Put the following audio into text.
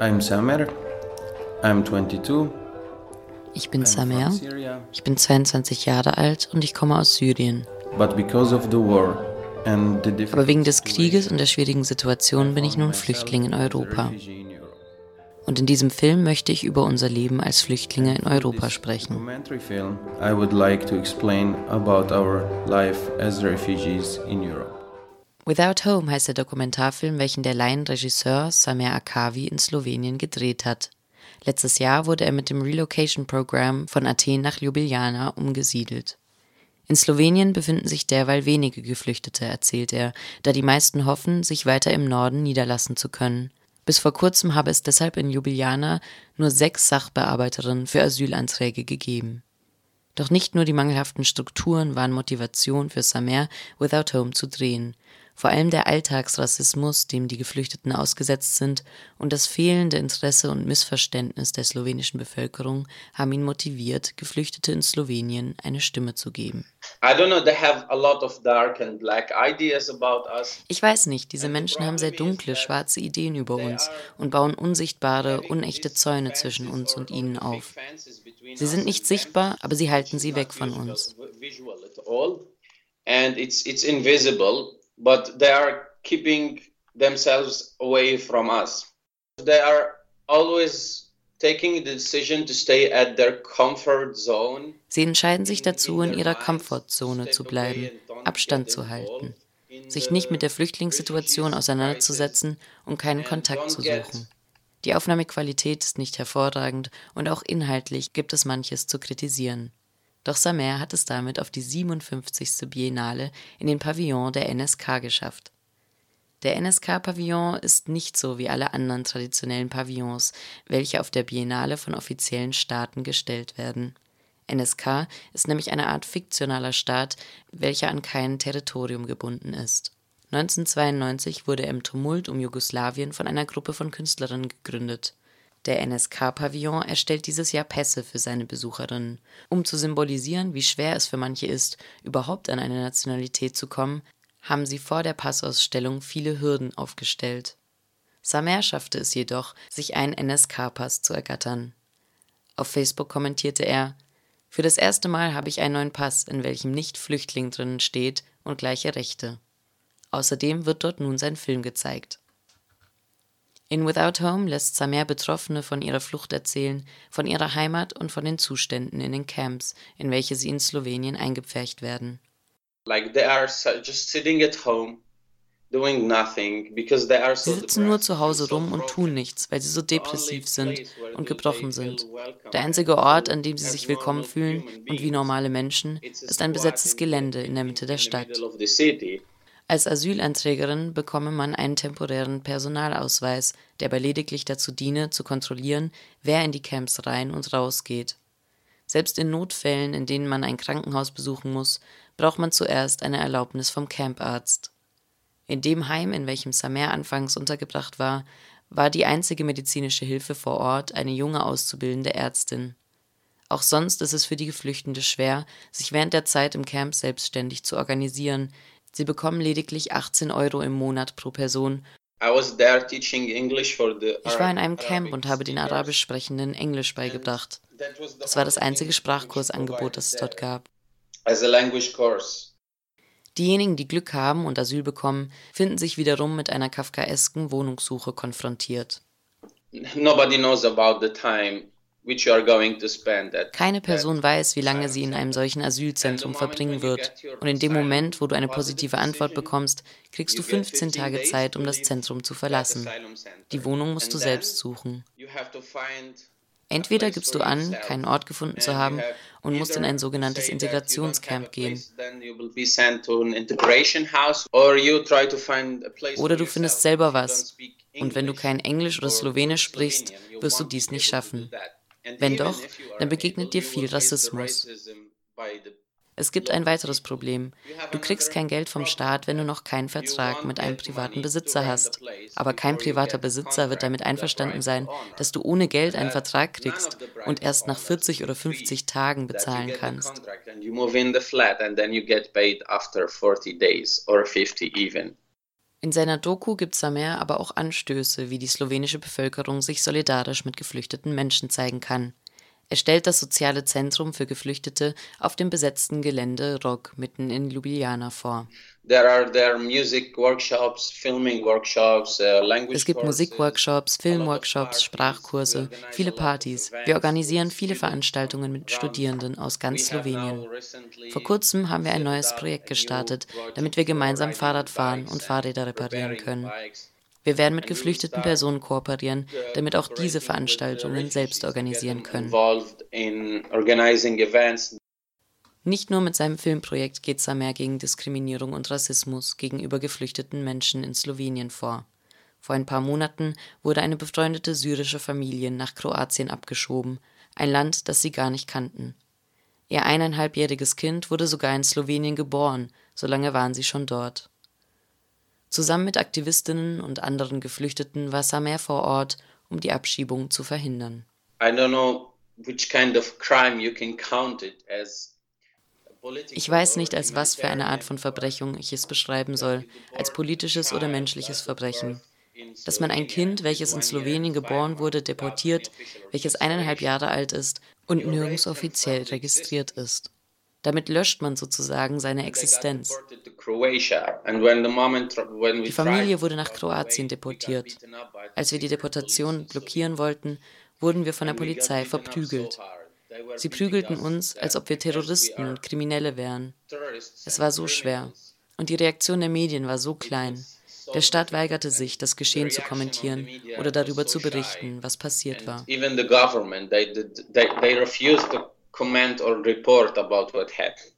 I'm Samer. I'm 22. Ich bin Samer. Ich bin 22 Jahre alt und ich komme aus Syrien. But because of the war and the Aber wegen des Krieges und der schwierigen Situation bin ich nun Flüchtling in Europa. Und in diesem Film möchte ich über unser Leben als Flüchtlinge in Europa sprechen. I would like to explain about our life as refugees in Europe. Without Home heißt der Dokumentarfilm, welchen der Laienregisseur Samer Akavi in Slowenien gedreht hat. Letztes Jahr wurde er mit dem Relocation Program von Athen nach Ljubljana umgesiedelt. In Slowenien befinden sich derweil wenige Geflüchtete, erzählt er, da die meisten hoffen, sich weiter im Norden niederlassen zu können. Bis vor kurzem habe es deshalb in Ljubljana nur sechs Sachbearbeiterinnen für Asylanträge gegeben. Doch nicht nur die mangelhaften Strukturen waren Motivation für Samer Without Home zu drehen. Vor allem der Alltagsrassismus, dem die Geflüchteten ausgesetzt sind, und das fehlende Interesse und Missverständnis der slowenischen Bevölkerung haben ihn motiviert, Geflüchtete in Slowenien eine Stimme zu geben. Ich weiß nicht, diese Menschen haben sehr dunkle, schwarze Ideen über uns und bauen unsichtbare, unechte Zäune zwischen uns und ihnen auf. Sie sind nicht sichtbar, aber sie halten sie weg von uns. And it's, it's invisible, but they are keeping themselves away from us. They are always taking the decision to stay at their comfort zone. Sie entscheiden sich dazu, in ihrer Komfortzone zu bleiben, Abstand zu halten, sich nicht mit der Flüchtlingssituation auseinanderzusetzen und keinen Kontakt zu suchen. Die Aufnahmequalität ist nicht hervorragend und auch inhaltlich gibt es manches zu kritisieren. Doch Samer hat es damit auf die 57. Biennale in den Pavillon der NSK geschafft. Der NSK-Pavillon ist nicht so wie alle anderen traditionellen Pavillons, welche auf der Biennale von offiziellen Staaten gestellt werden. NSK ist nämlich eine Art fiktionaler Staat, welcher an kein Territorium gebunden ist. 1992 wurde er im Tumult um Jugoslawien von einer Gruppe von Künstlerinnen gegründet. Der NSK-Pavillon erstellt dieses Jahr Pässe für seine Besucherinnen. Um zu symbolisieren, wie schwer es für manche ist, überhaupt an eine Nationalität zu kommen, haben sie vor der Passausstellung viele Hürden aufgestellt. Samer schaffte es jedoch, sich einen NSK-Pass zu ergattern. Auf Facebook kommentierte er: Für das erste Mal habe ich einen neuen Pass, in welchem nicht Flüchtling drinnen steht und gleiche Rechte. Außerdem wird dort nun sein Film gezeigt. In Without Home lässt Samer Betroffene von ihrer Flucht erzählen, von ihrer Heimat und von den Zuständen in den Camps, in welche sie in Slowenien eingepfercht werden. Like they are just sitting at home Sie sitzen nur zu Hause rum und tun nichts, weil sie so depressiv sind und gebrochen sind. Der einzige Ort, an dem sie sich willkommen fühlen und wie normale Menschen, ist ein besetztes Gelände in der Mitte der Stadt. Als Asylanträgerin bekomme man einen temporären Personalausweis, der aber lediglich dazu diene, zu kontrollieren, wer in die Camps rein und raus geht. Selbst in Notfällen, in denen man ein Krankenhaus besuchen muss, braucht man zuerst eine Erlaubnis vom Camparzt. In dem Heim, in welchem Samer anfangs untergebracht war, war die einzige medizinische Hilfe vor Ort eine junge auszubildende Ärztin. Auch sonst ist es für die Geflüchtende schwer, sich während der Zeit im Camp selbstständig zu organisieren, Sie bekommen lediglich 18 Euro im Monat pro Person. Ich war in einem Camp und habe den Arabisch Sprechenden Englisch beigebracht. Das war das einzige Sprachkursangebot, das es dort gab. Diejenigen, die Glück haben und Asyl bekommen, finden sich wiederum mit einer kafkaesken Wohnungssuche konfrontiert. Nobody knows about the time keine Person weiß, wie lange sie in einem solchen Asylzentrum verbringen wird. Und in dem Moment, wo du eine positive Antwort bekommst, kriegst du 15 Tage Zeit, um das Zentrum zu verlassen. Die Wohnung musst du selbst suchen. Entweder gibst du an, keinen Ort gefunden zu haben und musst in ein sogenanntes Integrationscamp gehen. Oder du findest selber was. Und wenn du kein Englisch oder Slowenisch sprichst, wirst du dies nicht schaffen. Wenn doch, dann begegnet dir viel Rassismus. Es gibt ein weiteres Problem. Du kriegst kein Geld vom Staat, wenn du noch keinen Vertrag mit einem privaten Besitzer hast. Aber kein privater Besitzer wird damit einverstanden sein, dass du ohne Geld einen Vertrag kriegst und erst nach 40 oder 50 Tagen bezahlen kannst. In seiner Doku gibt Samer aber auch Anstöße, wie die slowenische Bevölkerung sich solidarisch mit geflüchteten Menschen zeigen kann. Er stellt das soziale Zentrum für Geflüchtete auf dem besetzten Gelände Rog mitten in Ljubljana vor. There are there music workshops, filming workshops, uh, language Es gibt Musikworkshops, Filmworkshops, Sprachkurse, viele Partys. Wir organisieren viele Veranstaltungen mit Studierenden aus ganz Slowenien. Vor kurzem haben wir ein neues Projekt gestartet, damit wir gemeinsam Fahrrad fahren und Fahrräder reparieren können. Wir werden mit geflüchteten Personen kooperieren, damit auch diese Veranstaltungen selbst organisieren können. Nicht nur mit seinem Filmprojekt geht Samer gegen Diskriminierung und Rassismus gegenüber geflüchteten Menschen in Slowenien vor. Vor ein paar Monaten wurde eine befreundete syrische Familie nach Kroatien abgeschoben, ein Land, das sie gar nicht kannten. Ihr eineinhalbjähriges Kind wurde sogar in Slowenien geboren, so lange waren sie schon dort. Zusammen mit Aktivistinnen und anderen Geflüchteten war Samer vor Ort, um die Abschiebung zu verhindern. Kind of ich weiß nicht, als was für eine Art von Verbrechung ich es beschreiben soll, als politisches oder menschliches Verbrechen. Dass man ein Kind, welches in Slowenien geboren wurde, deportiert, welches eineinhalb Jahre alt ist und nirgends offiziell registriert ist. Damit löscht man sozusagen seine Existenz. Die Familie wurde nach Kroatien deportiert. Als wir die Deportation blockieren wollten, wurden wir von der Polizei verprügelt. Sie prügelten uns, als ob wir Terroristen und Kriminelle wären. Es war so schwer. Und die Reaktion der Medien war so klein. Der Staat weigerte sich, das Geschehen zu kommentieren oder darüber zu berichten, was passiert war. Even the government, they, they, they refused to comment or report about what happened.